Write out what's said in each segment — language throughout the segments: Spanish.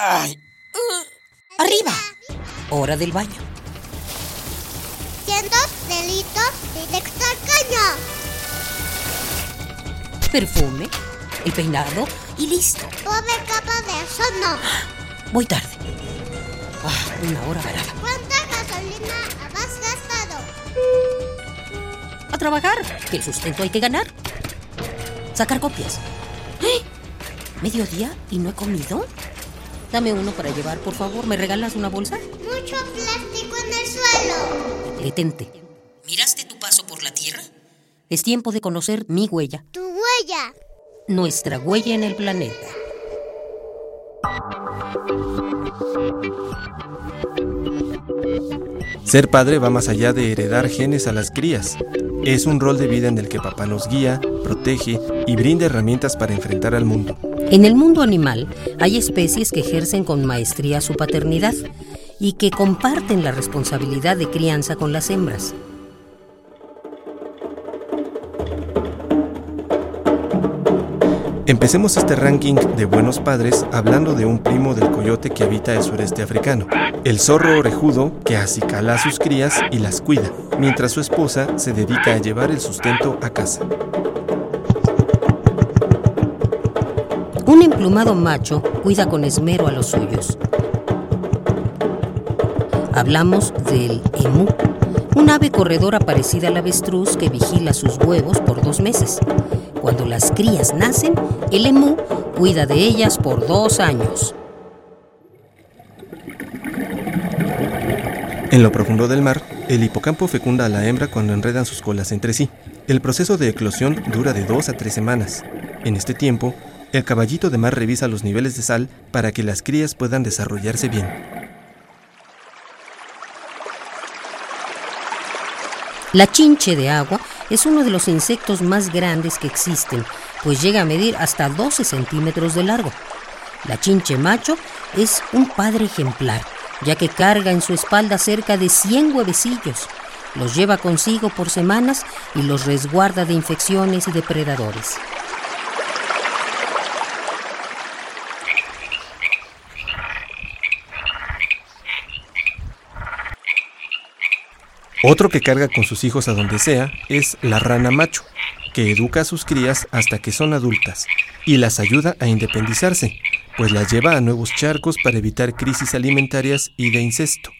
Ay. Arriba. Hora del baño. Cientos delitos directo al caño. Perfume, el peinado y listo. Pobre capa de eso no. Voy tarde. Ah, una hora varada. ¿Cuánta gasolina has gastado? A trabajar, que el sustento hay que ganar. Sacar copias. ¡Eh! ¿Mediodía y no he comido? Dame uno para llevar, por favor. ¿Me regalas una bolsa? Mucho plástico en el suelo. Detente. ¿Miraste tu paso por la Tierra? Es tiempo de conocer mi huella, Tu huella. nuestra huella en el planeta. Ser padre va más allá de heredar genes a las crías. Es un rol de vida en el que papá nos guía, protege y brinda herramientas para enfrentar al mundo. En el mundo animal hay especies que ejercen con maestría su paternidad y que comparten la responsabilidad de crianza con las hembras. Empecemos este ranking de buenos padres hablando de un primo del coyote que habita el sureste africano, el zorro orejudo que acicala a sus crías y las cuida, mientras su esposa se dedica a llevar el sustento a casa. Emplumado macho cuida con esmero a los suyos. Hablamos del emú, un ave corredora parecida al avestruz que vigila sus huevos por dos meses. Cuando las crías nacen, el emú cuida de ellas por dos años. En lo profundo del mar, el hipocampo fecunda a la hembra cuando enredan sus colas entre sí. El proceso de eclosión dura de dos a tres semanas. En este tiempo, el caballito de mar revisa los niveles de sal para que las crías puedan desarrollarse bien. La chinche de agua es uno de los insectos más grandes que existen, pues llega a medir hasta 12 centímetros de largo. La chinche macho es un padre ejemplar, ya que carga en su espalda cerca de 100 huevecillos. Los lleva consigo por semanas y los resguarda de infecciones y depredadores. Otro que carga con sus hijos a donde sea es la rana macho, que educa a sus crías hasta que son adultas y las ayuda a independizarse, pues las lleva a nuevos charcos para evitar crisis alimentarias y de incesto.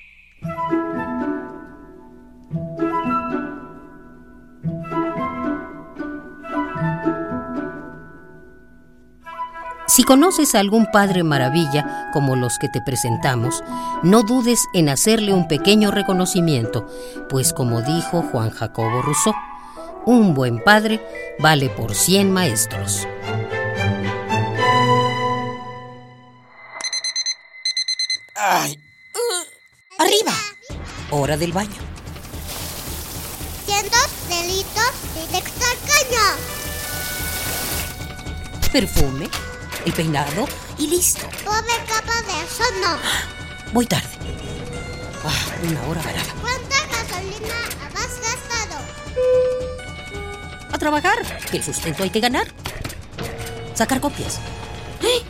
Conoces a algún padre maravilla como los que te presentamos, no dudes en hacerle un pequeño reconocimiento, pues como dijo Juan Jacobo Rousseau, un buen padre vale por 100 maestros. Ay. Arriba. Hora del baño. Cientos delitos directo al caño. Perfume, el peinado y listo. Pobre capa de eso no. Voy tarde. Ah, una hora varada. ¿Cuánta gasolina has gastado? A trabajar, que el sustento hay que ganar. Sacar copias. ¡Eh!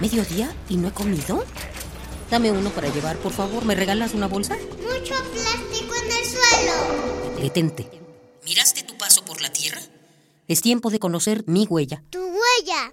¿Mediodía y no he comido? Dame uno para llevar, por favor. ¿Me regalas una bolsa? Mucho plástico en el suelo. Detente. ¿Miraste tu paso por la Tierra? Es tiempo de conocer mi huella, Tu huella.